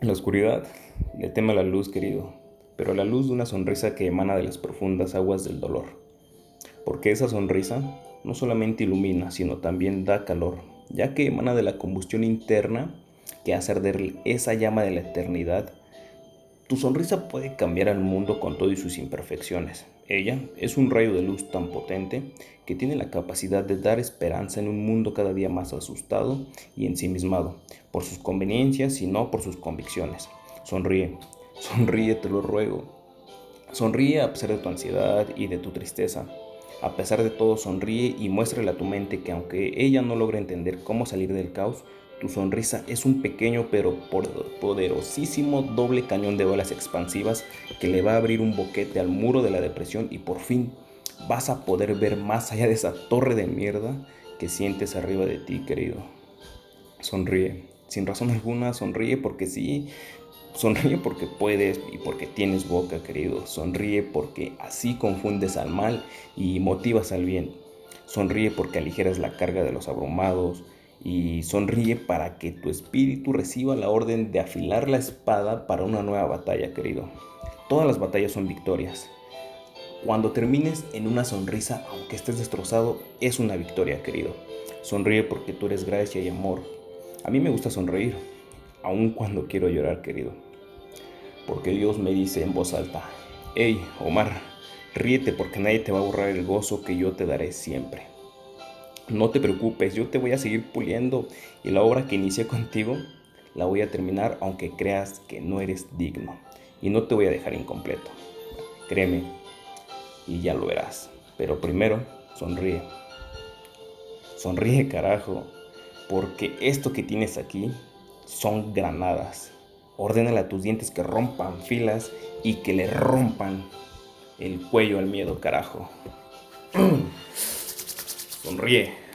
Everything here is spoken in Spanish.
En la oscuridad le teme a la luz, querido, pero la luz de una sonrisa que emana de las profundas aguas del dolor. Porque esa sonrisa no solamente ilumina, sino también da calor, ya que emana de la combustión interna que hace arder esa llama de la eternidad. Tu sonrisa puede cambiar al mundo con todo y sus imperfecciones. Ella es un rayo de luz tan potente que tiene la capacidad de dar esperanza en un mundo cada día más asustado y ensimismado, por sus conveniencias y no por sus convicciones. Sonríe, sonríe, te lo ruego. Sonríe a pesar de tu ansiedad y de tu tristeza. A pesar de todo, sonríe y muéstrale a tu mente que aunque ella no logre entender cómo salir del caos, tu sonrisa es un pequeño pero poderosísimo doble cañón de balas expansivas que le va a abrir un boquete al muro de la depresión y por fin vas a poder ver más allá de esa torre de mierda que sientes arriba de ti, querido. Sonríe, sin razón alguna, sonríe porque sí, sonríe porque puedes y porque tienes boca, querido. Sonríe porque así confundes al mal y motivas al bien. Sonríe porque aligeras la carga de los abrumados y sonríe para que tu espíritu reciba la orden de afilar la espada para una nueva batalla, querido. Todas las batallas son victorias. Cuando termines en una sonrisa, aunque estés destrozado, es una victoria, querido. Sonríe porque tú eres gracia y amor. A mí me gusta sonreír, aun cuando quiero llorar, querido. Porque Dios me dice en voz alta, hey, Omar, ríete porque nadie te va a borrar el gozo que yo te daré siempre. No te preocupes, yo te voy a seguir puliendo y la obra que inicié contigo la voy a terminar aunque creas que no eres digno. Y no te voy a dejar incompleto. Créeme, y ya lo verás. Pero primero, sonríe. Sonríe, carajo, porque esto que tienes aquí son granadas. Ordénale a tus dientes que rompan filas y que le rompan el cuello al miedo, carajo. Sonríe.